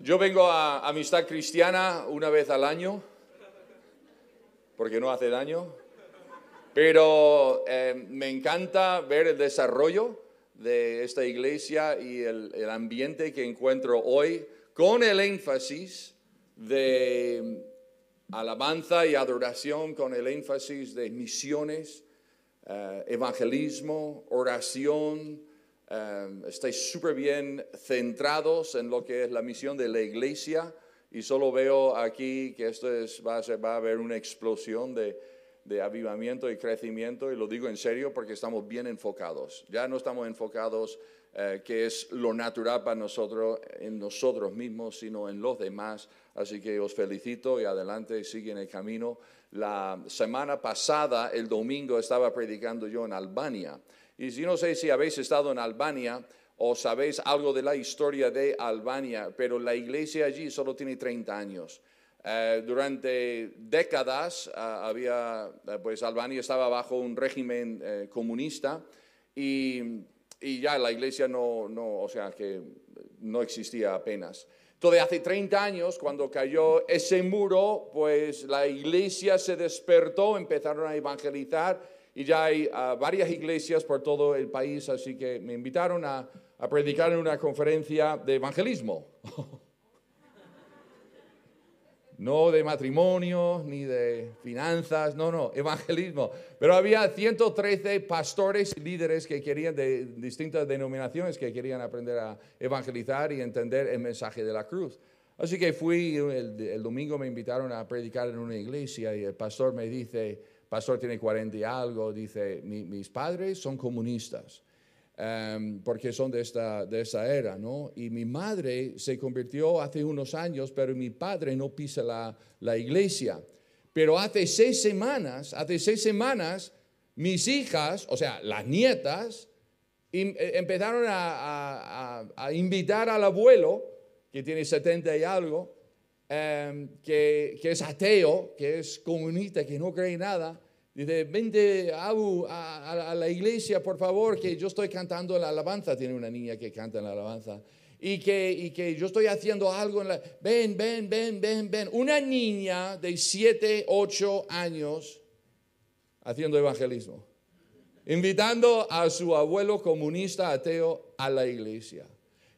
Yo vengo a Amistad Cristiana una vez al año, porque no hace daño, pero eh, me encanta ver el desarrollo de esta iglesia y el, ambiente que encuentro hoy con el énfasis de alabanza y adoración, con el énfasis de misiones, eh, evangelismo, oración. Eh, estáis súper bien centrados en lo que es la misión de la iglesia y solo veo aquí que esto es, va, a ser, haber una explosión de, de avivamiento y crecimiento y lo digo en serio porque estamos bien enfocados. Ya no estamos enfocados eh, que es lo natural para nosotros, en nosotros mismos, sino en los demás. Así que os felicito y adelante, siguen el camino. La semana pasada, el domingo, estaba predicando yo en Albania. Y si no sé si habéis estado en Albania o sabéis algo de la historia de Albania, pero la iglesia allí solo tiene 30 años. Eh, durante décadas ah, había, eh, pues Albania estaba bajo un régimen comunista y y ya la iglesia no, no, o sea, que no existía apenas. Entonces, hace 30 años, cuando cayó ese muro, pues la iglesia se despertó, empezaron a evangelizar y ya hay ah, varias iglesias por todo el país, así que me invitaron a, predicar en una conferencia de evangelismo. no de matrimonio ni de finanzas, no, no, evangelismo. Pero había 113 pastores y líderes que querían, de distintas denominaciones, que querían aprender a evangelizar y entender el mensaje de la cruz. Así que fui, el, domingo me invitaron a predicar en una iglesia y el pastor me dice, pastor tiene 40 y algo, dice, mis padres son comunistas. Em, porque son de esta, de esa era, ¿no? Y mi madre se convirtió hace unos años, pero mi padre no pisa la, la iglesia. Pero hace seis semanas, hace seis semanas, mis hijas, o sea, las nietas, eh, empezaron a, a, invitar al abuelo, que tiene 70 y algo, em, que, que, es ateo, que es comunista, que no cree nada, Dice, vente Abu, a, la iglesia, por favor, que yo estoy cantando la alabanza. Tiene una niña que canta la alabanza. Y que, y que yo estoy haciendo algo en la... Ven, ven, ven, ven, ven. Una niña de 7, 8 años haciendo evangelismo. Invitando a su abuelo comunista ateo a la iglesia.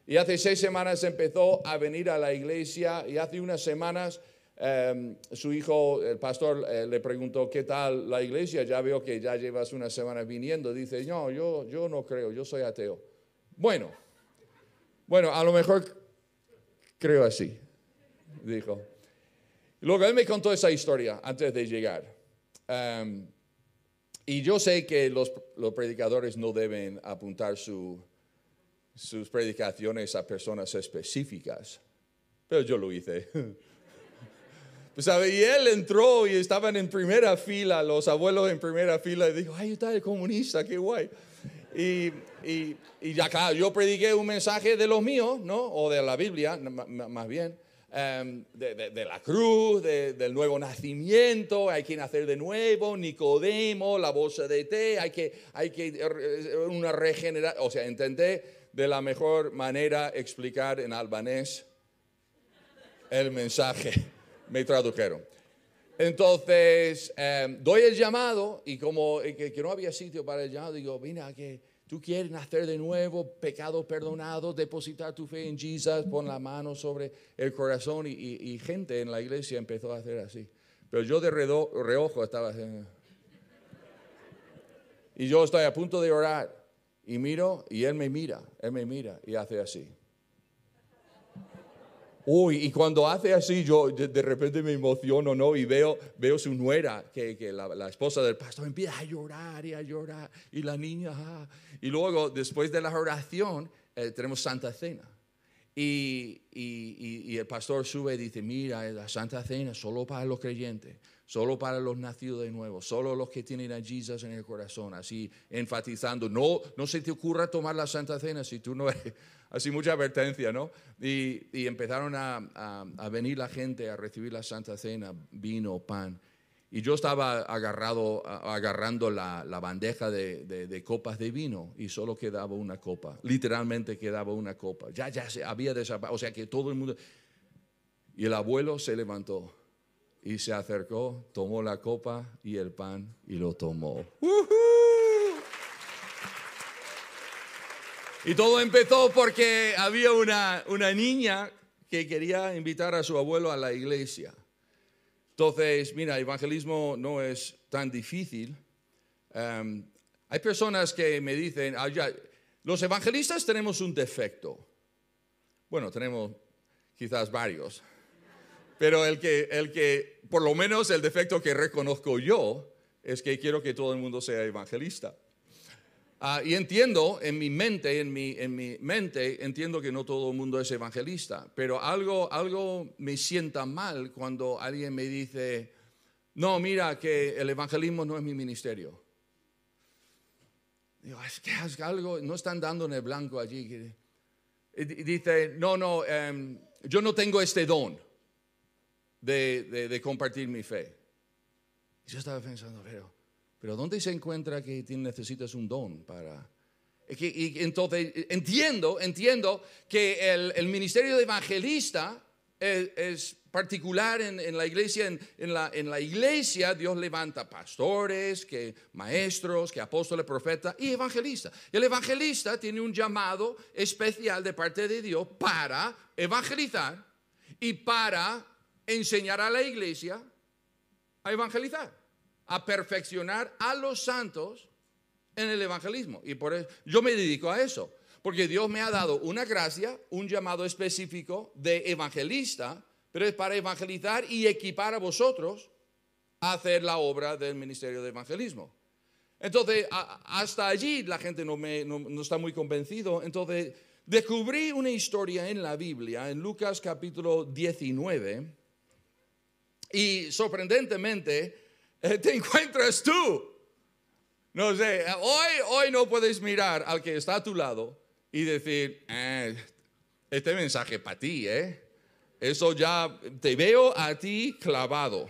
Y hace seis semanas empezó a venir a la iglesia y hace unas semanas Em, su hijo, el pastor, eh, le preguntó, ¿qué tal la iglesia? Ya veo que ya llevas una semana viniendo. Dice, no, yo, yo no creo, yo soy ateo. Bueno, bueno, a lo mejor creo así, dijo. Luego él me contó esa historia antes de llegar. Em, y yo sé que los predicadores no deben apuntar su, sus predicaciones a personas específicas, pero yo lo hice. Pues, y él entró y estaban en primera fila, los abuelos en primera fila, y dijo, ay, está el comunista, qué guay. Y, y, y claro, yo prediqué un mensaje de los míos, ¿no? O de la Biblia, más bien. Em, de, de, la cruz, del nuevo nacimiento, hay que nacer de nuevo, Nicodemo, la bolsa de té, hay que, hay que eh, una regeneración, o sea, intenté de la mejor manera explicar en albanés el mensaje me tradujeron. Entonces, em, doy el llamado y como eh, que, no había sitio para el llamado, digo, mira, que tú quieres nacer de nuevo, pecado perdonado, depositar tu fe en Jesús, pon la mano sobre el corazón y, gente en la iglesia empezó a hacer así. Pero yo de reojo estaba haciendo... Y yo estoy a punto de orar y miro y él me mira, él me mira y hace así. Uy, y cuando hace así, yo de, repente me emociono, ¿no? Y veo, veo su nuera, que, que la, esposa del pastor empieza a llorar y a llorar, y la niña, ah. y luego, después de la oración, eh, tenemos Santa Cena. Y, y, y, el pastor sube y dice, mira, la Santa Cena solo para los creyentes, solo para los nacidos de nuevo, solo los que tienen a Jesús en el corazón, así enfatizando, no, no se te ocurra tomar la Santa Cena si tú no eres así mucha advertencia, ¿no? Y, empezaron a, venir la gente a recibir la Santa Cena, vino, pan. Y yo estaba agarrado, agarrando la, bandeja de, copas de vino y solo quedaba una copa. Literalmente quedaba una copa. Ya, ya se había desaparecido. O sea que todo el mundo. Y el abuelo se levantó y se acercó, tomó la copa y el pan y lo tomó. Y todo empezó porque había una, una niña que quería invitar a su abuelo a la iglesia. Entonces, mira, evangelismo no es tan difícil. Em, hay personas que me dicen, ah, los evangelistas tenemos un defecto. Bueno, tenemos quizás varios. Pero el que, el que, por lo menos el defecto que reconozco yo, es que quiero que todo el mundo sea evangelista. Ah, y entiendo en mi mente, en mi, en mi mente, entiendo que no todo el mundo es evangelista, pero algo, algo me sienta mal cuando alguien me dice, no, mira, que el evangelismo no es mi ministerio. Digo, es que algo, no están dando en el blanco allí. dice, no, no, em, yo no tengo este don de, de compartir mi fe. Y yo estaba pensando, pero pero ¿dónde se encuentra que necesitas un don para... Y entonces entiendo, entiendo que el, ministerio de evangelista es, particular en, la iglesia. En, la, en, la, iglesia Dios levanta pastores, que maestros, que apóstoles, profetas y evangelistas. El evangelista tiene un llamado especial de parte de Dios para evangelizar y para enseñar a la iglesia a evangelizar a perfeccionar a los santos en el evangelismo. Y por eso yo me dedico a eso, porque Dios me ha dado una gracia, un llamado específico de evangelista, pero es para evangelizar y equipar a vosotros a hacer la obra del ministerio de evangelismo. Entonces, hasta allí la gente no, me, no está muy convencido. Entonces, descubrí una historia en la Biblia, en Lucas capítulo 19, y sorprendentemente, eh, te encuentras tú. No sé, hoy, hoy no puedes mirar al que está a tu lado y decir, eh, este mensaje para ti, ¿eh? Eso ya te veo a ti clavado.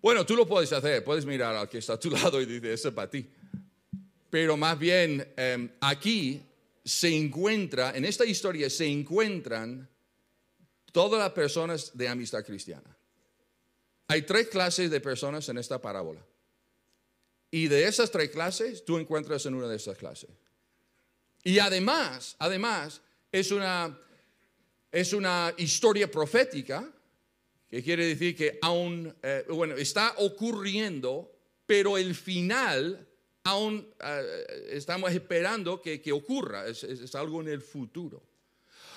Bueno, tú lo puedes hacer, puedes mirar al que está a tu lado y decir, eso es para ti. Pero más bien, em, aquí se encuentra, en esta historia se encuentran todas las personas de amistad cristiana. Hay tres clases de personas en esta parábola. Y de esas tres clases, tú encuentras en una de esas clases. Y además, además, es una, es una historia profética, que quiere decir que aún, eh, bueno, está ocurriendo, pero el final aún eh, estamos esperando que, ocurra, es algo en el futuro.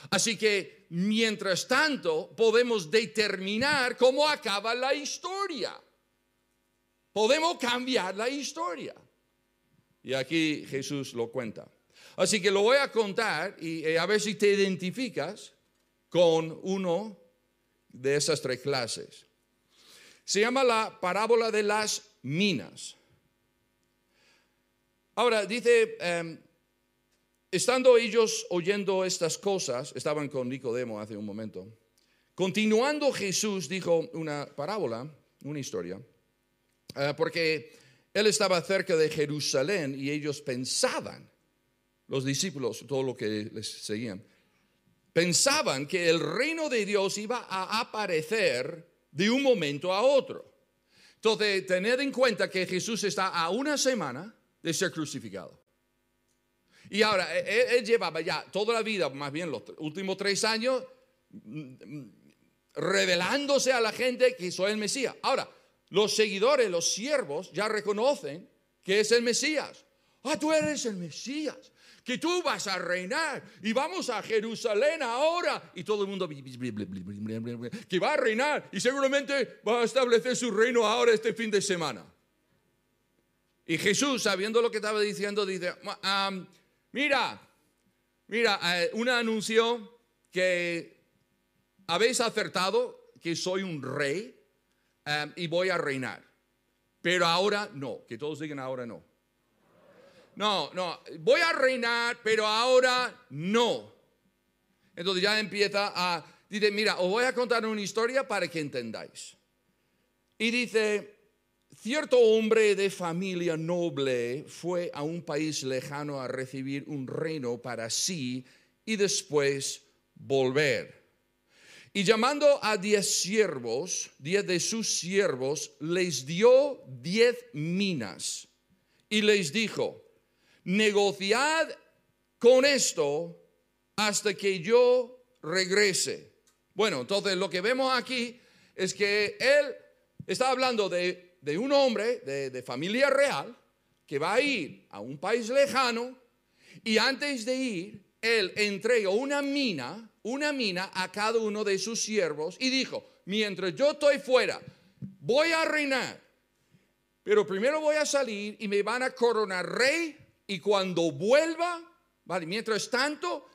Así que, mientras tanto, podemos determinar cómo acaba la historia. Podemos cambiar la historia. Y aquí Jesús lo cuenta. Así que lo voy a contar y, a ver si te identificas con uno de esas tres clases. Se llama la parábola de las minas. Ahora, dice, em, Estando ellos oyendo estas cosas, estaban con Nicodemo hace un momento, continuando Jesús dijo una parábola, una historia, eh, porque él estaba cerca de Jerusalén y ellos pensaban, los discípulos, todo lo que les seguían, pensaban que el reino de Dios iba a aparecer de un momento a otro. Entonces, tened en cuenta que Jesús está a una semana de ser crucificado. Y ahora, e, e, él, llevaba ya toda la vida, más bien los últimos tres años, mm, revelándose a la gente que soy el Mesías. Ahora, los seguidores, los siervos, ya reconocen que es el Mesías. Ah, tú eres el Mesías, que tú vas a reinar y vamos a Jerusalén ahora. Y todo el mundo que va a reinar y seguramente va a establecer su reino ahora este fin de semana. Y Jesús, sabiendo lo que estaba diciendo, dice, Mira, mira, eh, un anuncio que habéis acertado que soy un rey eh, y voy a reinar. Pero ahora no, que todos digan ahora no. No, no, voy a reinar, pero ahora no. Entonces ya empieza a, dice, mira, os voy a contar una historia para que entendáis. Y dice, Cierto hombre de familia noble fue a un país lejano a recibir un reino para sí y después volver. Y llamando a diez siervos, diez de sus siervos, les dio diez minas y les dijo, negociad con esto hasta que yo regrese. Bueno, entonces lo que vemos aquí es que él está hablando de, un hombre de, de familia real que va a ir a un país lejano y antes de ir, él entregó una mina, una mina a cada uno de sus siervos y dijo, mientras yo estoy fuera, voy a reinar, pero primero voy a salir y me van a coronar rey y cuando vuelva, vale, mientras tanto,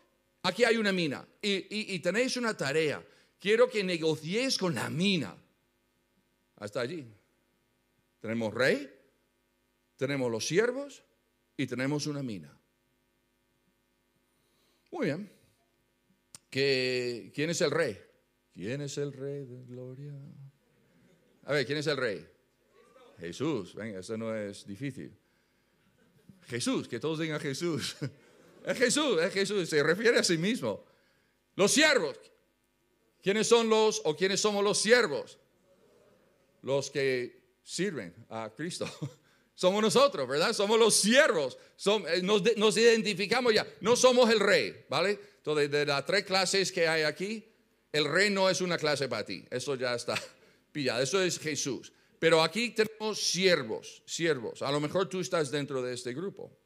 aquí hay una mina y, tenéis una tarea. Quiero que negociéis con la mina. Hasta allí. Tenemos rey, tenemos los siervos y tenemos una mina. Muy bien. ¿Quién es el rey? ¿Quién es el rey de gloria? A ver, ¿quién es el rey? Jesús. Venga, eso no es difícil. Jesús, que todos digan Jesús. Es Jesús, es Jesús, se refiere a sí mismo. Los siervos. ¿Quiénes son los o quiénes somos los siervos? Los que sirven a Cristo. Somos nosotros, ¿verdad? Somos los siervos. Eh, nos, identificamos ya. No somos el rey, ¿vale? Entonces, de las tres clases que hay aquí, el rey no es una clase para ti. Eso ya está pillado. Eso es Jesús. Pero aquí tenemos siervos, siervos. A lo mejor tú estás dentro de este grupo.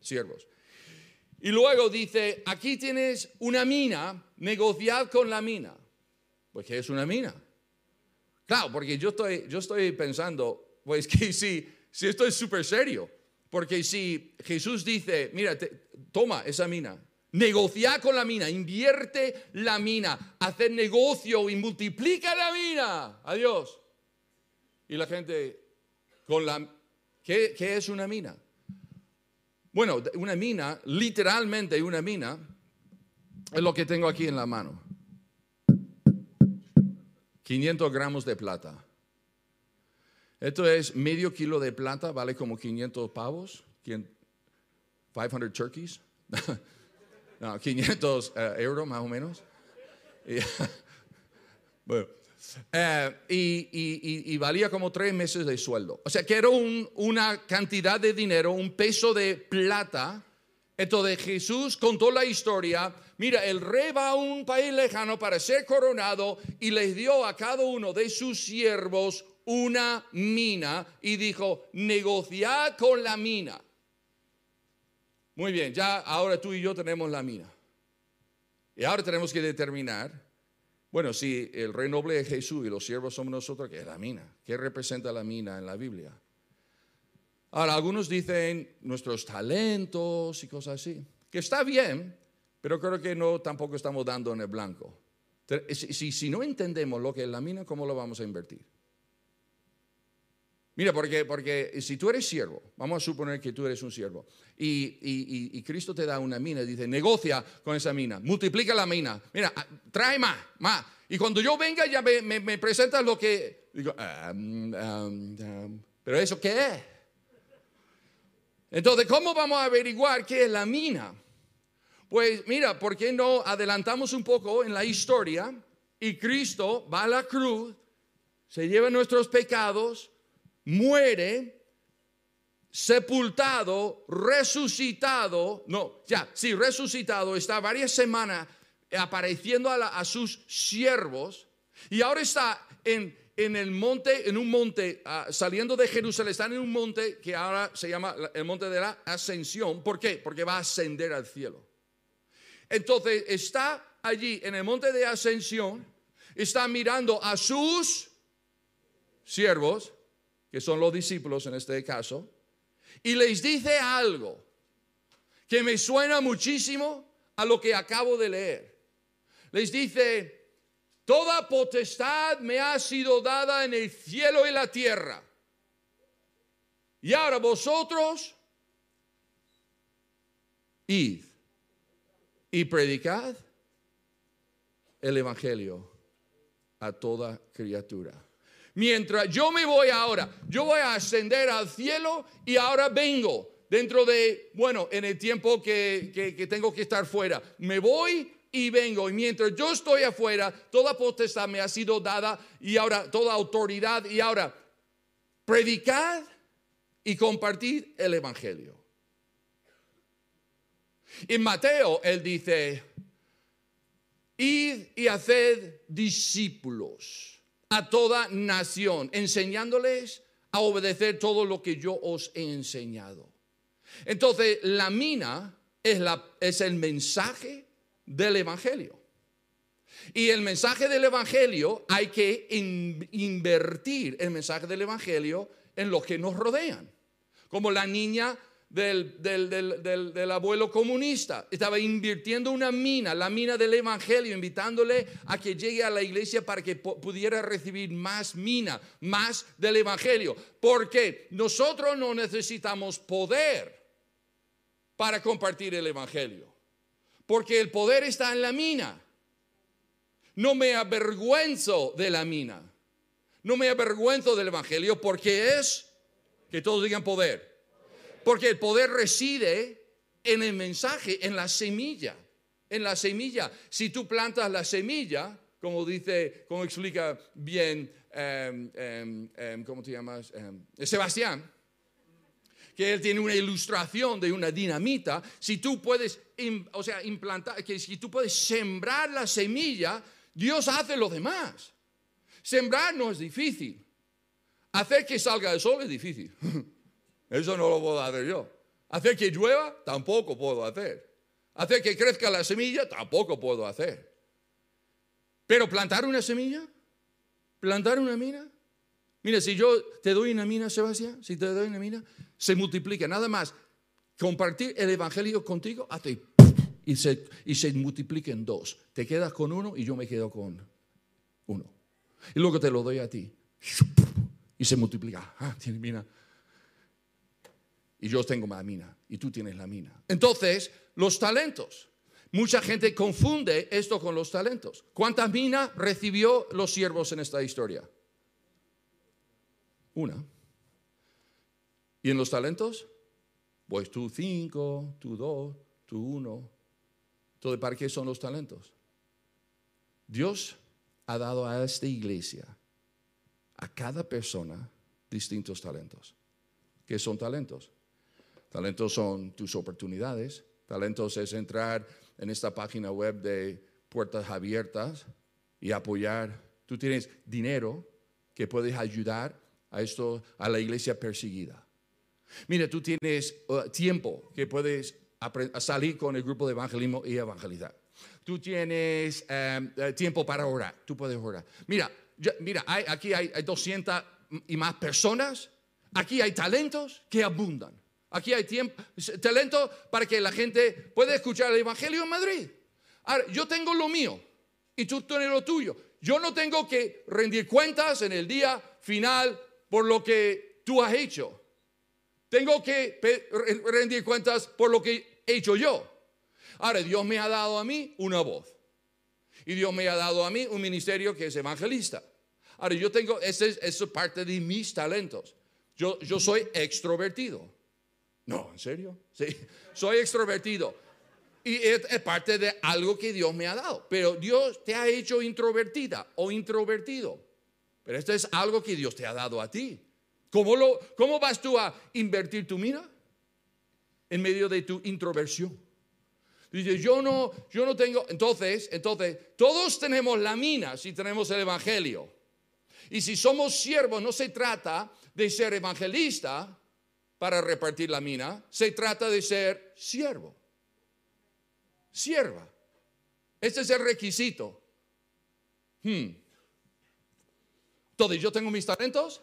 Siervos. Y luego dice, aquí tienes una mina, negociad con la mina. Pues, ¿qué es una mina? Claro, porque yo estoy, yo estoy pensando, pues que sí si esto es súper serio. Porque si Jesús dice, mira, toma esa mina, negocia con la mina, invierte la mina, hacer negocio y multiplica la mina. Adiós. Y la gente, con la, ¿qué, qué es una mina? Bueno, una mina, literalmente una mina, es lo que tengo aquí en la mano. 500 gramos de plata. Esto es medio kilo de plata, vale como 500 pavos, 500 turkeys, no, 500 eh, euros más o menos. Eh, y, valía como tres meses de sueldo. O sea que era una cantidad de dinero, un peso de plata. Entonces Jesús contó la historia. Mira, el rey va a un país lejano para ser coronado y les dio a cada uno de sus siervos una mina y dijo, negociad con la mina. Muy bien, ya ahora tú y yo tenemos la mina. Y ahora tenemos que determinar, bueno, si el rey noble es Jesús y los siervos somos nosotros, ¿qué es la mina? ¿Qué representa la mina en la Biblia? Ahora, algunos dicen nuestros talentos y cosas así, que está bien, pero creo que no tampoco estamos dando en el blanco. Si, si no entendemos lo que es la mina, ¿cómo lo vamos a invertir? Mira, porque, porque si tú eres siervo, vamos a suponer que tú eres un siervo, y, Cristo te da una mina y dice, negocia con esa mina, multiplica la mina, mira, ah, trae más, más. Y cuando yo venga ya me, me, presentas lo que... Digo, pero eso qué es? Entonces, ¿cómo vamos a averiguar qué es la mina? Pues mira, ¿por qué no adelantamos un poco en la historia y Cristo va a la cruz, se lleva nuestros pecados, muere, sepultado, resucitado, no, ya, sí, resucitado, está varias semanas apareciendo a, sus siervos y ahora está en, en, el monte, en un monte, ah, saliendo de Jerusalén, está en un monte que ahora se llama el monte de la ascensión. ¿Por qué? Porque va a ascender al cielo. Entonces está allí en el monte de ascensión, está mirando a sus siervos que son los discípulos en este caso, y les dice algo que me suena muchísimo a lo que acabo de leer. Les dice, toda potestad me ha sido dada en el cielo y la tierra. Y ahora vosotros, id y predicad el Evangelio a toda criatura. Mientras yo me voy ahora, yo voy a ascender al cielo y ahora vengo dentro de, bueno, en el tiempo que, tengo que estar fuera. Me voy y vengo. Y mientras yo estoy afuera, toda potestad me ha sido dada y ahora toda autoridad y ahora predicad y compartid el Evangelio. En Mateo él dice, id y haced discípulos a toda nación, enseñándoles a obedecer todo lo que yo os he enseñado. Entonces, la mina es, la, es el mensaje del Evangelio. Y el mensaje del Evangelio hay que invertir el mensaje del Evangelio en los que nos rodean. Como la niña del, del, abuelo comunista. Estaba invirtiendo una mina, la mina del Evangelio, invitándole a que llegue a la iglesia para que pudiera recibir más mina, más del Evangelio. Porque nosotros no necesitamos poder para compartir el Evangelio. Porque el poder está en la mina. No me avergüenzo de la mina. No me avergüenzo del Evangelio porque es, que todos digan poder. Porque el poder reside en el mensaje, en la semilla. En la semilla. Si tú plantas la semilla, como dice, como explica bien, em, ¿cómo te llamas? Sebastián, que él tiene una ilustración de una dinamita, si tú puedes, o sea, implantar, que si tú puedes sembrar la semilla, Dios hace lo demás. Sembrar no es difícil. Hacer que salga el sol es difícil. Eso no lo puedo hacer yo. Hacer que llueva, tampoco puedo hacer. Hacer que crezca la semilla, tampoco puedo hacer. Pero plantar una semilla, plantar una mina. Mira, si yo te doy una mina, Sebastián, si te doy una mina, se multiplica. Nada más compartir el Evangelio contigo, hace y se, y se multiplica en dos. Te quedas con uno y yo me quedo con uno. Y luego te lo doy a ti. Y se multiplica. Ah, tiene mina. Y yo tengo más mina. Y tú tienes la mina. Entonces, los talentos. Mucha gente confunde esto con los talentos. ¿Cuántas minas recibió los siervos en esta historia? Una. ¿Y en los talentos? Pues tú cinco, tú dos, tú uno. Entonces, ¿para qué son los talentos? Dios ha dado a esta iglesia, a cada persona, distintos talentos. ¿Qué son talentos? Talentos son tus oportunidades. Talentos es entrar en esta página web de puertas abiertas y apoyar. Tú tienes dinero que puedes ayudar a esto, a la iglesia perseguida. Mira, tú tienes uh, tiempo que puedes salir con el grupo de evangelismo y evangelizar. Tú tienes um, eh, tiempo para orar, tú puedes orar. Mira, mira aquí hay, 200 y más personas, aquí hay talentos que abundan. Aquí hay talento para que la gente pueda escuchar el Evangelio en Madrid. Ahora, yo tengo lo mío y tú tienes lo tuyo. Yo no tengo que rendir cuentas en el día final por lo que tú has hecho. Tengo que rendir cuentas por lo que he hecho yo. Ahora, Dios me ha dado a mí una voz. Y Dios me ha dado a mí un ministerio que es evangelista. Ahora, yo tengo, eso es, parte de mis talentos. Yo, yo soy extrovertido. No, ¿en serio? Soy extrovertido. Y es, parte de algo que Dios me ha dado. Pero Dios te ha hecho introvertida o introvertido. Pero esto es algo que Dios te ha dado a ti. ¿Cómo, lo, ¿Cómo vas tú a invertir tu mina? En medio de tu introversión. Dice, yo no, yo no tengo. Entonces, entonces, todos tenemos la mina si tenemos el evangelio. Y si somos siervos, no se trata de ser evangelista para repartir la mina, se trata de ser siervo. Sierva. Este es el requisito. Hmm. Entonces, yo tengo mis talentos,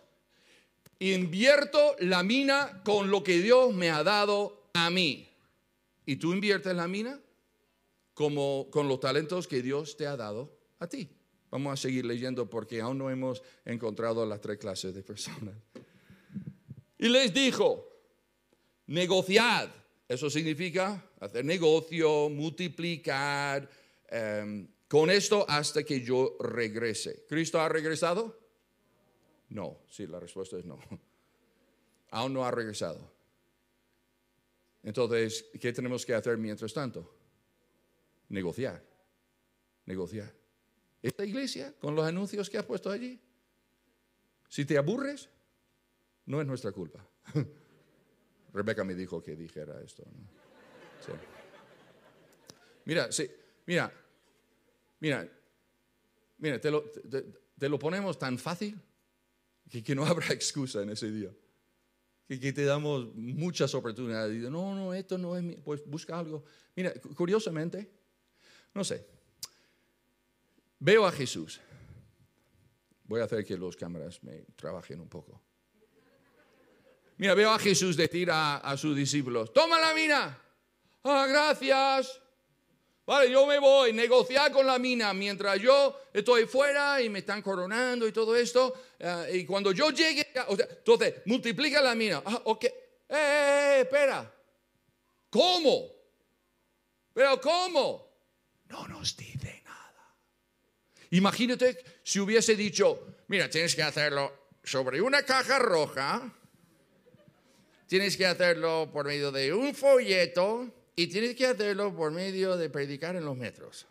invierto la mina con lo que Dios me ha dado a mí. Y tú inviertes la mina como con los talentos que Dios te ha dado a ti. Vamos a seguir leyendo porque aún no hemos encontrado las tres clases de personas. Y les dijo, negociad. Eso significa hacer negocio, multiplicar. Em, con esto hasta que yo regrese. ¿Cristo ha regresado? No, sí, la respuesta es no. Aún no ha regresado. Entonces, ¿qué tenemos que hacer mientras tanto? Negociar. negociar. Esta iglesia, con los anuncios que has puesto allí, si te aburres, no es nuestra culpa. Rebeca me dijo que dijera esto. Mira, sí, mira, mira, mira, te lo, te, lo, ponemos tan fácil que, que, no habrá excusa en ese día. Que, que te damos muchas oportunidades. No, no, esto no es mi, pues busca algo. Mira, curiosamente, no sé, veo a Jesús. Voy a hacer que los cámaras me trabajen un poco. Mira, veo a Jesús decir a, a sus discípulos, toma la mina. Ah, gracias. Vale, yo me voy, negociar con la mina mientras yo estoy fuera y me están coronando y todo esto. Eh, y cuando yo llegue, entonces, multiplica la mina. Ah, ok. Eh, eh, eh, espera. ¿Cómo? ¿Pero cómo? No nos dice nada. Imagínate si hubiese dicho, mira, tienes que hacerlo sobre una caja roja, tienes que hacerlo por medio de un folleto y tienes que hacerlo por medio de predicar en los metros.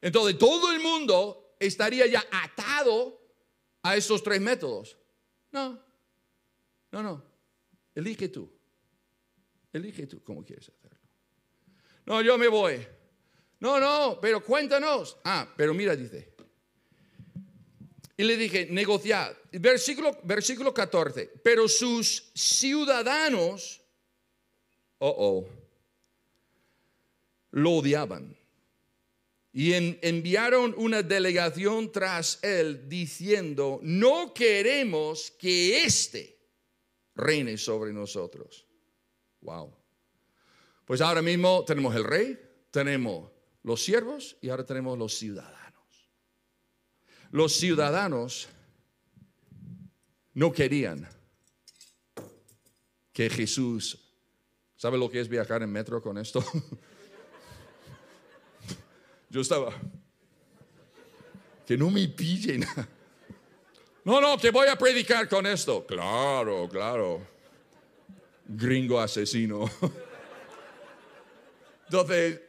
Entonces todo el mundo estaría ya atado a esos tres métodos. No, no, no. Elige tú. Elige tú cómo quieres hacerlo. No, yo me voy. No, no, pero cuéntanos. Ah, pero mira, dice. Y le dije, negociad. Versículo, versículo 14. Pero sus ciudadanos, oh, oh, lo odiaban. Y enviaron una delegación tras él diciendo, no queremos que éste reine sobre nosotros. Wow. Pues ahora mismo tenemos el rey, tenemos los siervos y ahora tenemos los ciudadanos. Los ciudadanos no querían que Jesús, ¿sabe lo que es viajar en metro con esto? Yo estaba, que no me pillen. No, no, que voy a predicar con esto. Claro, claro. Gringo asesino. Entonces,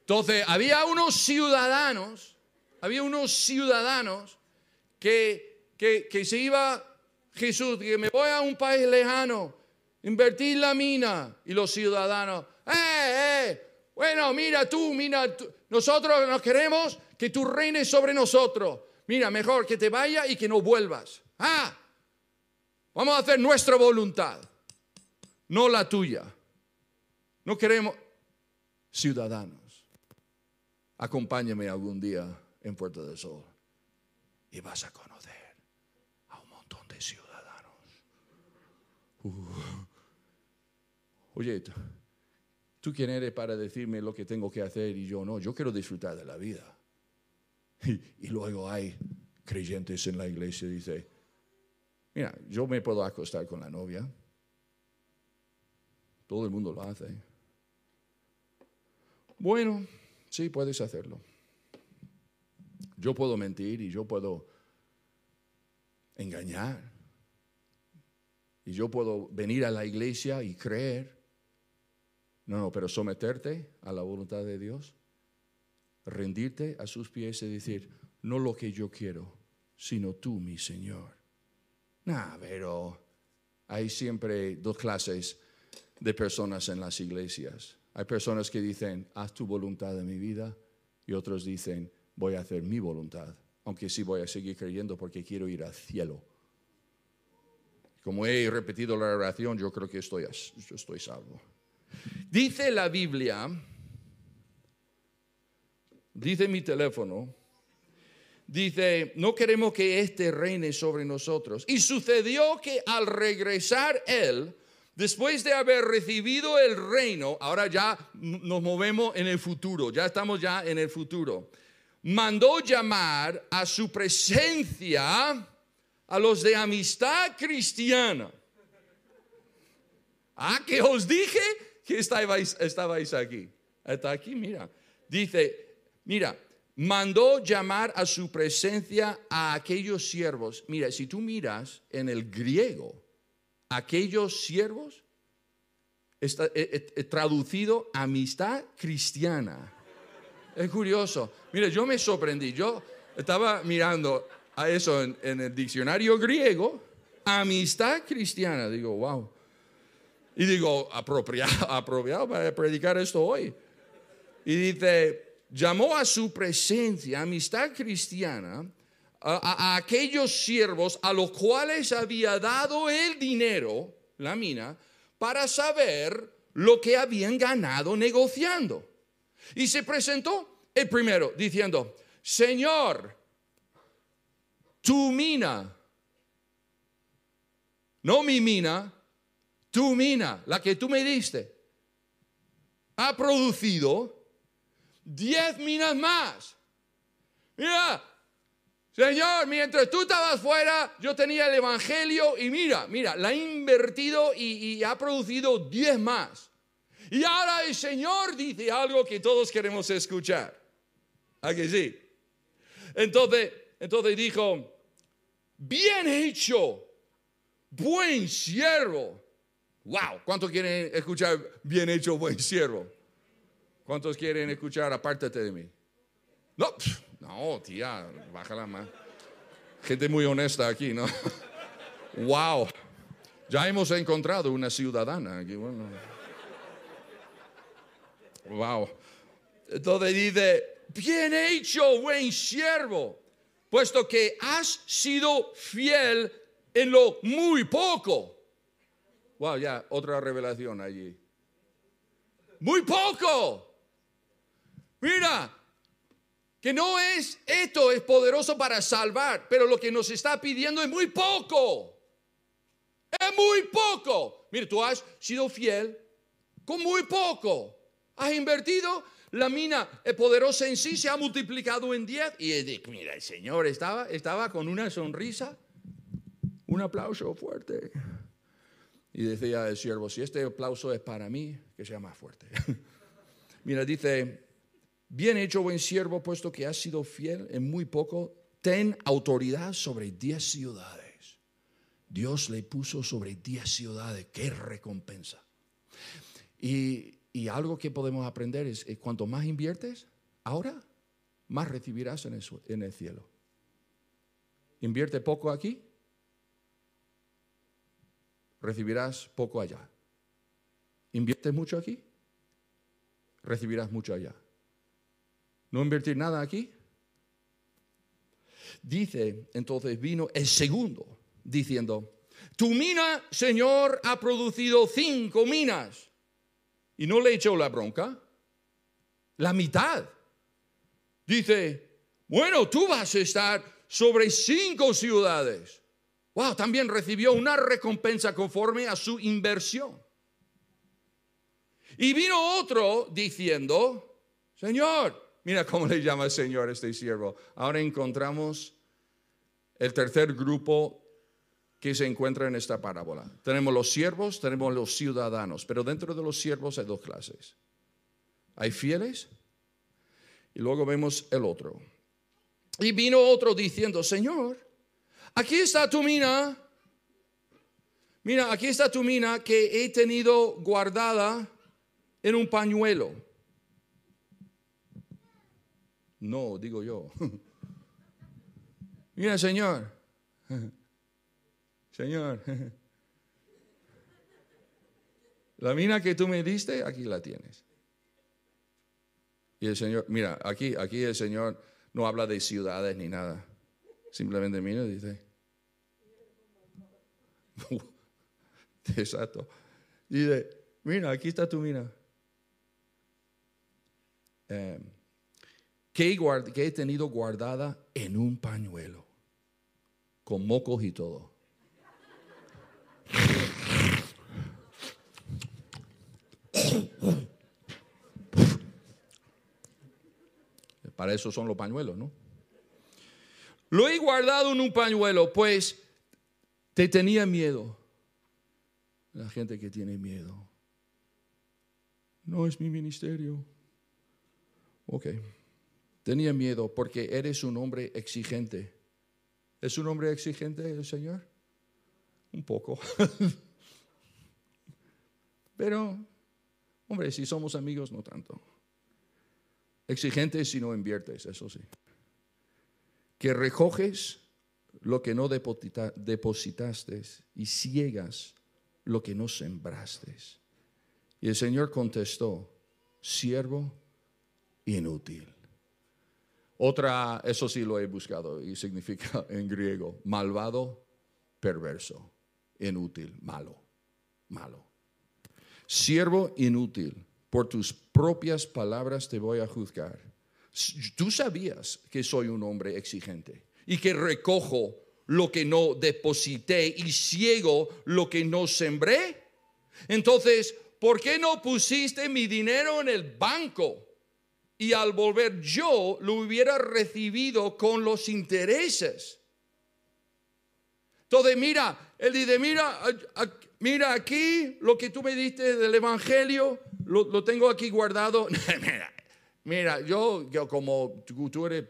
entonces había unos ciudadanos, había unos ciudadanos que, que, se iba Jesús, que me voy a un país lejano, invertir la mina, y los ciudadanos, ¡eh, eh! Bueno, mira tú, mira, nosotros nos queremos que tú reines sobre nosotros. Mira, mejor que te vaya y que no vuelvas. Ah, vamos a hacer nuestra voluntad, no la tuya. No queremos ciudadanos. Acompáñame algún día en Puerto del Sol y vas a conocer a un montón de ciudadanos. Uh. Oye, ¿Tú quién eres para decirme lo que tengo que hacer y yo no? Yo quiero disfrutar de la vida. Y, luego hay creyentes en la iglesia y dice, mira, yo me puedo acostar con la novia. Todo el mundo lo hace. Bueno, sí, puedes hacerlo. Yo puedo mentir y yo puedo engañar. Y yo puedo venir a la iglesia y creer no, no, pero someterte a la voluntad de Dios, rendirte a sus pies y decir, no lo que yo quiero, sino tú, mi Señor. Nah, pero hay siempre dos clases de personas en las iglesias. Hay personas que dicen, haz tu voluntad en mi vida, y otros dicen, voy a hacer mi voluntad, aunque sí voy a seguir creyendo porque quiero ir al cielo. Como he repetido la oración, yo creo que estoy, yo estoy salvo. Dice la Biblia, dice mi teléfono, dice, no queremos que éste reine sobre nosotros. Y sucedió que al regresar él, después de haber recibido el reino, ahora ya nos movemos en el futuro, ya estamos ya en el futuro, mandó llamar a su presencia a los de amistad cristiana. Ah, que os dije que estabais, estabais aquí. Está aquí, mira. Dice, mira, mandó llamar a su presencia a aquellos siervos. Mira, si tú miras en el griego, aquellos siervos, está eh, eh, traducido amistad cristiana. Es curioso. Mire, yo me sorprendí. Yo estaba mirando a eso en, el diccionario griego, amistad cristiana. Digo, wow. Y digo, apropiado, apropiado para predicar esto hoy. Y dice, llamó a su presencia, amistad cristiana, a, aquellos siervos a los cuales había dado el dinero, la mina, para saber lo que habían ganado negociando. Y se presentó el primero diciendo, Señor, tu mina, no mi mina, tu mina, la que tú me diste, ha producido diez minas más. Mira, Señor, mientras tú estabas fuera, yo tenía el Evangelio y mira, mira, la ha invertido y, y, ha producido diez más. Y ahora el Señor dice algo que todos queremos escuchar. ¿A que sí? Entonces, entonces dijo, bien hecho, buen siervo. Wow, ¿cuántos quieren escuchar bien hecho, buen siervo? ¿Cuántos quieren escuchar apártate de mí? No, no, tía, bájala más. Gente muy honesta aquí, ¿no? Wow, ya hemos encontrado una ciudadana aquí, bueno. Wow. Entonces dice, bien hecho, buen siervo, puesto que has sido fiel en lo muy poco. Wow, ya, otra revelación allí. Muy poco. Mira, que no es esto, es poderoso para salvar, pero lo que nos está pidiendo es muy poco. Es muy poco. Mira, tú has sido fiel con muy poco. Has invertido, la mina poderosa en sí se ha multiplicado en 10. Y mira, el Señor estaba, estaba con una sonrisa, un aplauso fuerte. Y decía el siervo, si este aplauso es para mí, que sea más fuerte. mira, dice, bien hecho buen siervo, puesto que has sido fiel en muy poco, ten autoridad sobre 10 ciudades. Dios le puso sobre 10 ciudades, qué recompensa. Y y algo que podemos aprender es, que cuanto más inviertes, ahora, más recibirás en el, en el cielo. Invierte poco aquí, recibirás poco allá. Inviertes mucho aquí, recibirás mucho allá. No invertir nada aquí. Dice, entonces vino el segundo, diciendo, tu mina, Señor, ha producido cinco minas y no le echó la bronca. La mitad. Dice, bueno, tú vas a estar sobre cinco ciudades. Wow, también recibió una recompensa conforme a su inversión. Y vino otro diciendo, Señor, mira cómo le llama el Señor este siervo. Ahora encontramos el tercer grupo que se encuentra en esta parábola. Tenemos los siervos, tenemos los ciudadanos, pero dentro de los siervos hay dos clases. Hay fieles y luego vemos el otro. Y vino otro diciendo, Señor, aquí está tu mina. Mira, aquí está tu mina que he tenido guardada en un pañuelo. No, digo yo. Mira, Señor. Señor, la mina que tú me diste, aquí la tienes. Y el Señor, mira, aquí, aquí el Señor no habla de ciudades ni nada. Simplemente mira y dice. Exacto. Dice, mira, aquí está tu mina. Eh, que, que he tenido guardada en un pañuelo, con mocos y todo. Para eso son los pañuelos, ¿no? Lo he guardado en un pañuelo, pues te tenía miedo. La gente que tiene miedo. No es mi ministerio. Ok. Tenía miedo porque eres un hombre exigente. ¿Es un hombre exigente el Señor? Un poco. Pero, hombre, si somos amigos, no tanto. Exigente si no inviertes, eso sí. Que recoges lo que no depositaste y ciegas lo que no sembraste. Y el Señor contestó, siervo inútil. Otra, eso sí lo he buscado y significa en griego, malvado, perverso, inútil, malo, malo. Siervo inútil, por tus propias palabras te voy a juzgar. Tú sabías que soy un hombre exigente y que recojo lo que no deposité y ciego lo que no sembré. Entonces, ¿por qué no pusiste mi dinero en el banco? Y al volver yo lo hubiera recibido con los intereses. Entonces, mira, él dice, mira, mira aquí lo que tú me diste del Evangelio, lo, tengo aquí guardado. mira, yo, yo como tú eres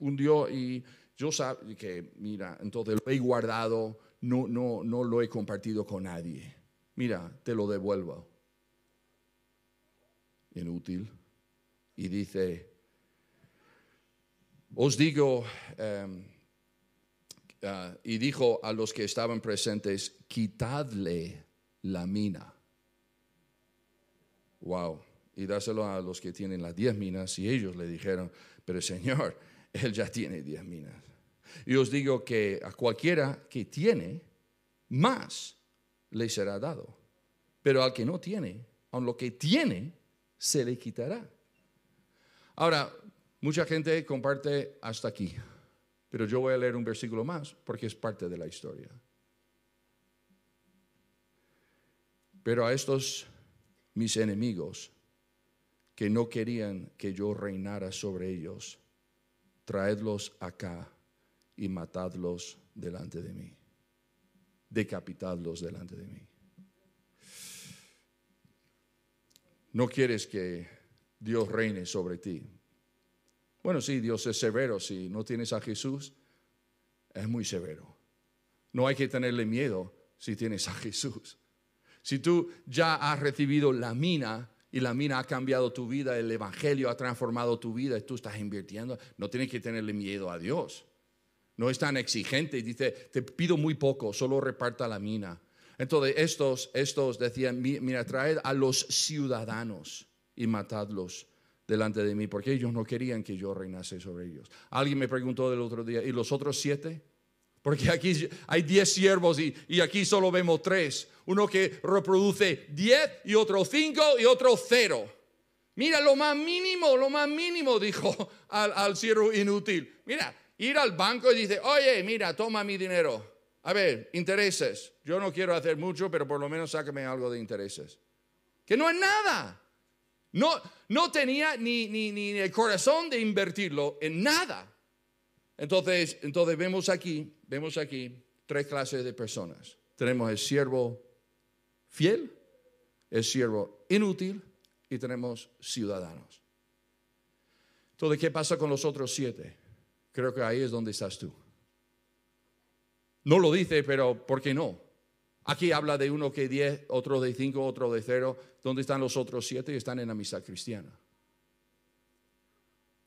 un Dios y yo sé que, mira, entonces lo he guardado, no, no, no lo he compartido con nadie. Mira, te lo devuelvo. Inútil. Y dice, os digo, em, ah, y dijo a los que estaban presentes, quitadle la mina. Wow. Y dáselo a los que tienen las diez minas. Y ellos le dijeron, pero Señor, él ya tiene diez minas. Y os digo que a cualquiera que tiene, más le será dado. Pero al que no tiene, aun lo que tiene, se le quitará. Ahora, mucha gente comparte hasta aquí, pero yo voy a leer un versículo más porque es parte de la historia. Pero a estos mis enemigos que no querían que yo reinara sobre ellos, traedlos acá y matadlos delante de mí, decapitadlos delante de mí. No quieres que Dios reine sobre ti. Bueno, sí, Dios es severo. Si no tienes a Jesús, es muy severo. No hay que tenerle miedo si tienes a Jesús. Si tú ya has recibido la mina y la mina ha cambiado tu vida, el Evangelio ha transformado tu vida y tú estás invirtiendo, no tienes que tenerle miedo a Dios. No es tan exigente dice, te pido muy poco, solo reparta la mina. Entonces estos, estos decían, mira, traed a los ciudadanos y matadlos delante de mí, porque ellos no querían que yo reinase sobre ellos. Alguien me preguntó del otro día, ¿y los otros siete? Porque aquí hay diez siervos y, y, aquí solo vemos tres. Uno que reproduce diez y otro cinco y otro cero. Mira, lo más mínimo, lo más mínimo, dijo al, al siervo inútil. Mira, ir al banco y dice, oye, mira, toma mi dinero. A ver, intereses. Yo no quiero hacer mucho, pero por lo menos sácame algo de intereses. Que no es nada. No, no tenía ni, ni, ni el corazón de invertirlo en nada. Entonces, entonces vemos aquí, vemos aquí tres clases de personas. Tenemos el siervo fiel, el siervo inútil y tenemos ciudadanos. Entonces, ¿qué pasa con los otros siete? Creo que ahí es donde estás tú. No lo dice, pero ¿por qué no? Aquí habla de uno que diez, otro de cinco, otro de cero. ¿Dónde están los otros siete? Están en amistad cristiana.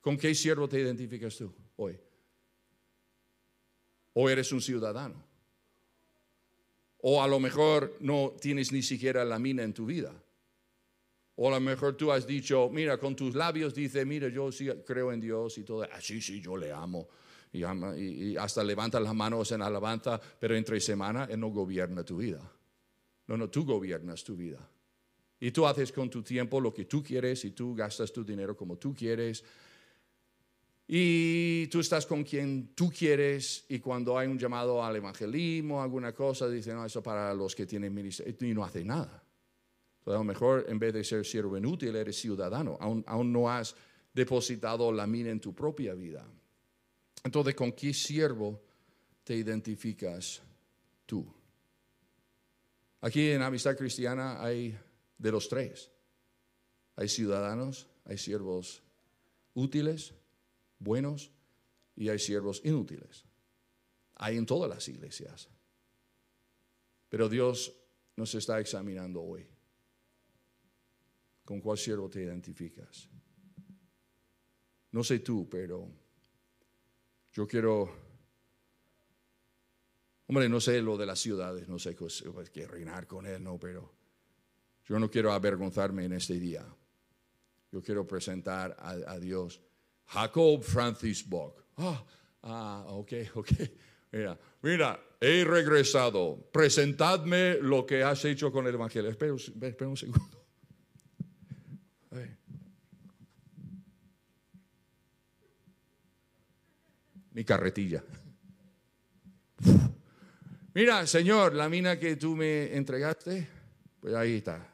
¿Con qué siervo te identificas tú hoy? ¿O eres un ciudadano? O a lo mejor no tienes ni siquiera la mina en tu vida. O a lo mejor tú has dicho, mira, con tus labios dice, mira, yo sí creo en Dios y todo. Ah, sí, sí, yo le amo y, hasta levanta las manos en alabanza, pero entre semana Él no gobierna tu vida. No, no, tú gobiernas tu vida. Y tú haces con tu tiempo lo que tú quieres y tú gastas tu dinero como tú quieres. Y tú estás con quien tú quieres y cuando hay un llamado al evangelismo, alguna cosa, dice, no, eso para los que tienen ministerio y no hace nada. Entonces, a lo mejor en vez de ser siervo inútil, eres ciudadano. Aún, aún no has depositado la mina en tu propia vida. Entonces, ¿con qué siervo te identificas tú? Aquí en Amistad Cristiana hay de los tres. Hay ciudadanos, hay siervos útiles, buenos, y hay siervos inútiles. Hay en todas las iglesias. Pero Dios nos está examinando hoy. ¿Con cuál siervo te identificas? no sé tú, pero yo quiero, hombre, no sé lo de las ciudades, no sé pues, que reinar con Él, no, pero yo no quiero avergonzarme en este día. Yo quiero presentar a, Dios. Jacob Francis Bock. Ah, ah, ok, ok. Mira, mira, he regresado. Presentadme lo que has hecho con el Evangelio. Espera, espera un segundo. Mi carretilla. Mira, Señor, la mina que tú me entregaste, pues ahí está.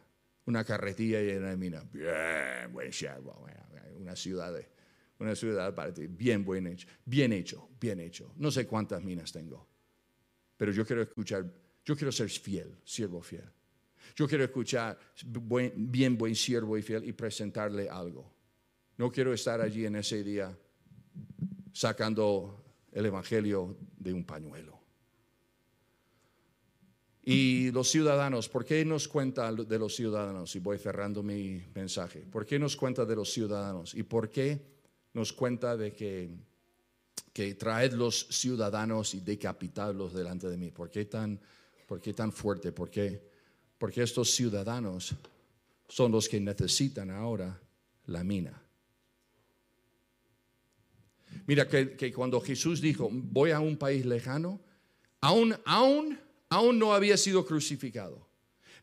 Una carretilla llena de mina. Bien, buen Una ciudad, una ciudad. Bien, buen hecho. Bien hecho, bien hecho. No sé cuántas minas tengo. Pero yo quiero escuchar, yo quiero ser fiel, siervo fiel. Yo quiero escuchar bien buen siervo y fiel y presentarle algo. No quiero estar allí en ese día sacando el Evangelio de un pañuelo. Y los ciudadanos, ¿por qué nos cuenta de los ciudadanos? Y voy cerrando mi mensaje. ¿Por qué nos cuenta de los ciudadanos? ¿Y por qué nos cuenta de que que traed los ciudadanos y decapitadlos delante de mí. ¿Por qué tan, por qué tan fuerte? Porque estos ciudadanos son los que necesitan ahora la mina. Mira que, que, cuando Jesús dijo, voy a un país lejano, aún, aún, aún no había sido crucificado.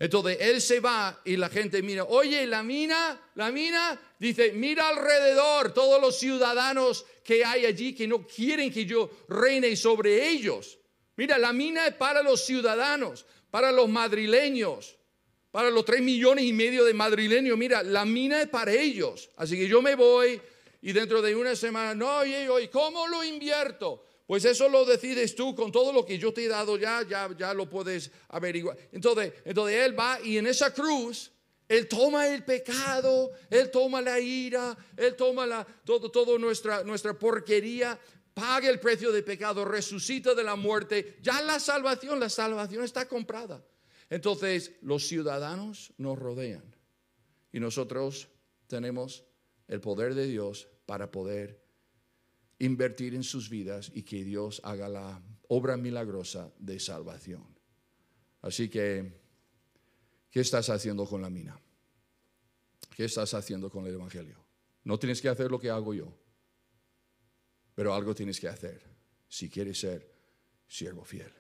Entonces él se va y la gente mira, oye, la mina, la mina, dice, mira alrededor todos los ciudadanos que hay allí que no quieren que yo reine sobre ellos. Mira, la mina es para los ciudadanos, para los madrileños, para los tres millones y medio de madrileños. Mira, la mina es para ellos. Así que yo me voy y dentro de una semana, no, oye, oye, ¿cómo lo invierto? Pues eso lo decides tú con todo lo que yo te he dado ya, ya, ya lo puedes averiguar. Entonces, entonces Él va y en esa cruz, Él toma el pecado, Él toma la ira, Él toma la, todo, todo nuestra, nuestra porquería, paga el precio de pecado, resucita de la muerte. Ya la salvación, la salvación está comprada. Entonces los ciudadanos nos rodean y nosotros tenemos el poder de Dios para poder invertir en sus vidas y que Dios haga la obra milagrosa de salvación. Así que, ¿qué estás haciendo con la mina? ¿Qué estás haciendo con el Evangelio? No tienes que hacer lo que hago yo, pero algo tienes que hacer si quieres ser siervo fiel.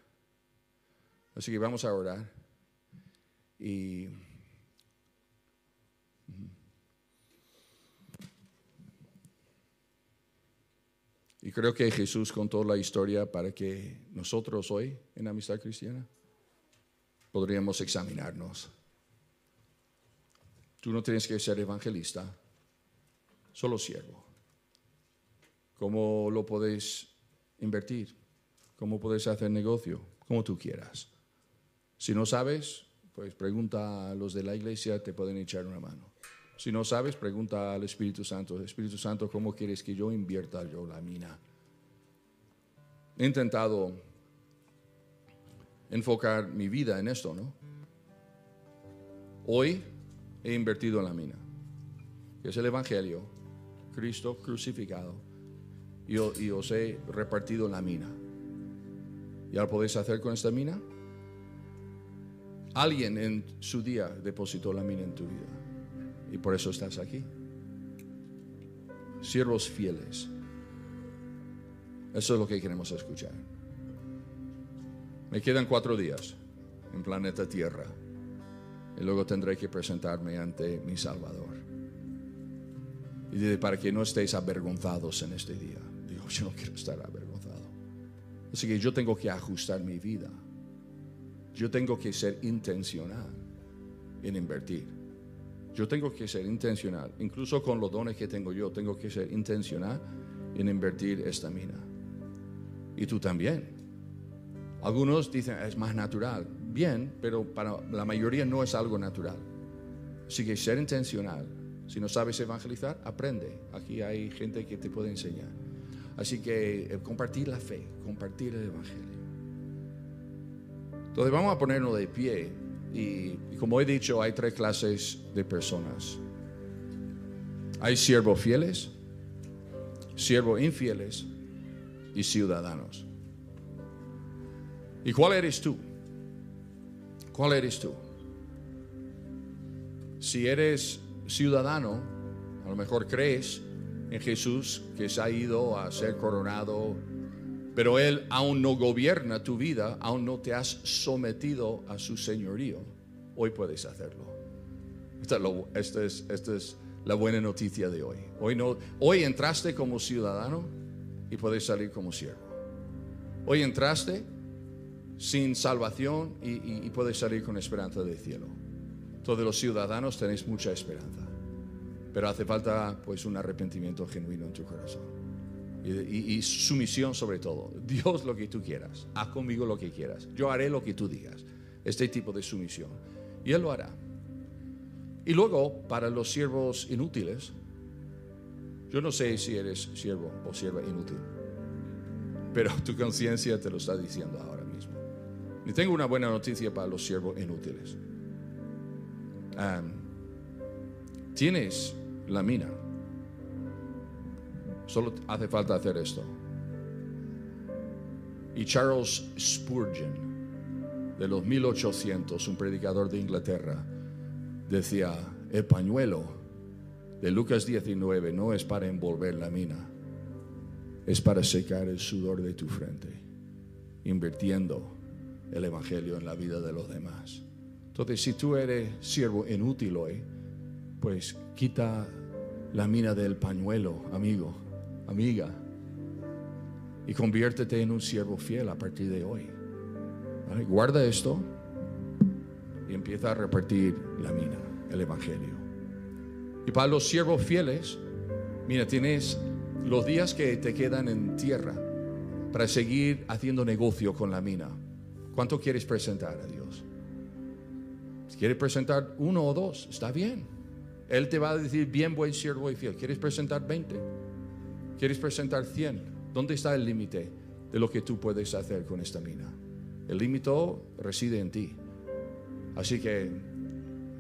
Así que vamos a orar y Y creo que Jesús contó la historia para que nosotros hoy en Amistad Cristiana podríamos examinarnos. Tú no tienes que ser evangelista, solo siervo. ¿Cómo lo puedes invertir? ¿Cómo puedes hacer negocio? Como tú quieras. Si no sabes, pues pregunta a los de la iglesia, te pueden echar una mano. Si no sabes, pregunta al Espíritu Santo. Espíritu Santo, ¿cómo quieres que yo invierta yo la mina? He intentado enfocar mi vida en esto, ¿no? Hoy he invertido en la mina, es el Evangelio, Cristo crucificado, y, os he repartido la mina. ¿Y ahora podéis hacer con esta mina? Alguien en su día depositó la mina en tu vida. Y por eso estás aquí. Siervos fieles. Eso es lo que queremos escuchar. Me quedan cuatro días en planeta Tierra. Y luego tendré que presentarme ante mi Salvador. Y para que no estéis avergonzados en este día. Digo, yo no quiero estar avergonzado. Así que yo tengo que ajustar mi vida. Yo tengo que ser intencional en invertir. Yo tengo que ser intencional, incluso con los dones que tengo yo, tengo que ser intencional en invertir esta mina. Y tú también. Algunos dicen es más natural. Bien, pero para la mayoría no es algo natural. Así que ser intencional. Si no sabes evangelizar, aprende. Aquí hay gente que te puede enseñar. Así que eh, compartir la fe, compartir el evangelio. Entonces vamos a ponernos de pie. Y, como he dicho, hay tres clases de personas. Hay siervos fieles, siervos infieles y ciudadanos. ¿Y cuál eres tú? ¿Cuál eres tú? Si eres ciudadano, a lo mejor crees en Jesús que se ha ido a ser coronado, pero Él aún no gobierna tu vida, aún no te has sometido a su señorío. Hoy puedes hacerlo. Esta es, es, la buena noticia de hoy. Hoy entraste como ciudadano y puedes salir como siervo. Hoy entraste sin salvación y, y puedes salir con esperanza del cielo. Todos los ciudadanos tenéis mucha esperanza, pero hace falta pues un arrepentimiento genuino en tu corazón y, sumisión sobre todo. Dios lo que tú quieras, haz conmigo lo que quieras, yo haré lo que tú digas. Este tipo de sumisión. Y Él lo hará. Y luego, para los siervos inútiles, yo no sé si eres siervo o sierva inútil, pero tu conciencia te lo está diciendo ahora mismo. Y tengo una buena noticia para los siervos inútiles tienes la mina. Solo hace falta hacer esto. Y Charles Spurgeon, de los 1800, un predicador de Inglaterra, decía, el pañuelo de Lucas 19 no es para envolver la mina, es para secar el sudor de tu frente, invirtiendo el Evangelio en la vida de los demás. Entonces, si tú eres siervo inútil hoy, pues quita la mina del pañuelo, amigo, amiga, y conviértete en un siervo fiel a partir de hoy. Guarda esto y empieza a repartir la mina, el Evangelio. Y para los siervos fieles, mira, tienes los días que te quedan en tierra para seguir haciendo negocio con la mina. ¿Cuánto quieres presentar a Dios? Si quieres presentar uno o dos, está bien. Él te va a decir, bien, buen siervo y fiel. ¿Quieres presentar 20? ¿Quieres presentar 100? ¿Dónde está el límite de lo que tú puedes hacer con esta mina? El límite reside en ti. Así que,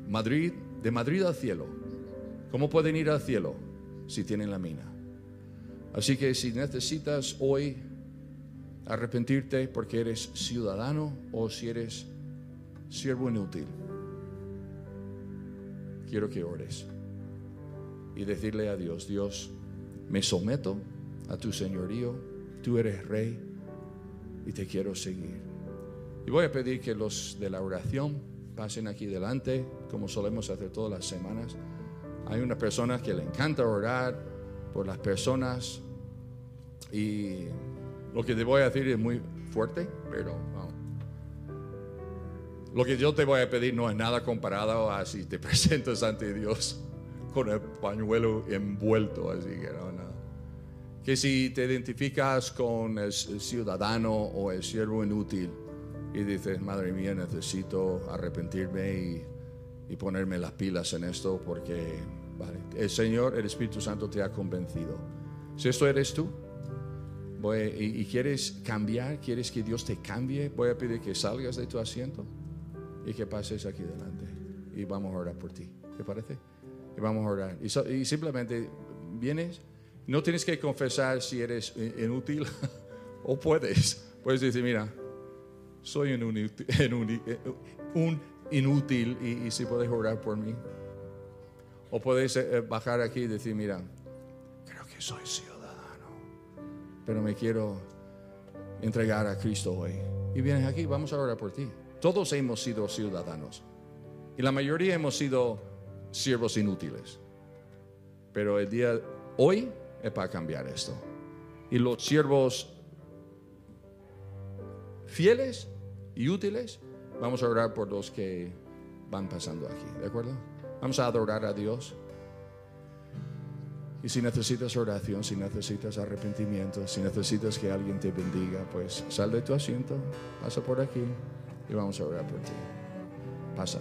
Madrid, de Madrid al cielo. ¿Cómo pueden ir al cielo si tienen la mina? Así que si necesitas hoy arrepentirte porque eres ciudadano o si eres siervo inútil, quiero que ores y decirle a Dios, Dios, me someto a tu señorío, tú eres rey y te quiero seguir. Y voy a pedir que los de la oración pasen aquí delante, como solemos hacer todas las semanas. Hay una persona que le encanta orar por las personas y lo que te voy a decir es muy fuerte, pero lo que yo te voy a pedir no es nada comparado a si te presentas ante Dios con el pañuelo envuelto, así que no, no. Que si te identificas con el ciudadano o el siervo inútil y dices, madre mía, necesito arrepentirme y, y ponerme las pilas en esto porque el Señor, el Espíritu Santo te ha convencido. Si esto eres tú y, y quieres cambiar, quieres que Dios te cambie, voy a pedir que salgas de tu asiento y que pases aquí delante. Y vamos a orar por ti. ¿Te parece? Y vamos a orar. Y, simplemente vienes. No tienes que confesar si eres inútil o puedes. Puedes decir, mira, soy un inútil, un inútil y, si puedes orar por mí. O puedes eh, bajar aquí y decir, mira, creo que soy ciudadano, pero me quiero entregar a Cristo hoy. Y vienes aquí, vamos a orar por ti. Todos hemos sido ciudadanos y la mayoría hemos sido siervos inútiles. Pero el día hoy es para cambiar esto. Y los siervos fieles y útiles, vamos a orar por los que van pasando aquí, ¿de acuerdo? Vamos a adorar a Dios. Y si necesitas oración, si necesitas arrepentimiento, si necesitas que alguien te bendiga, pues sal de tu asiento, pasa por aquí y vamos a orar por ti. Pasa.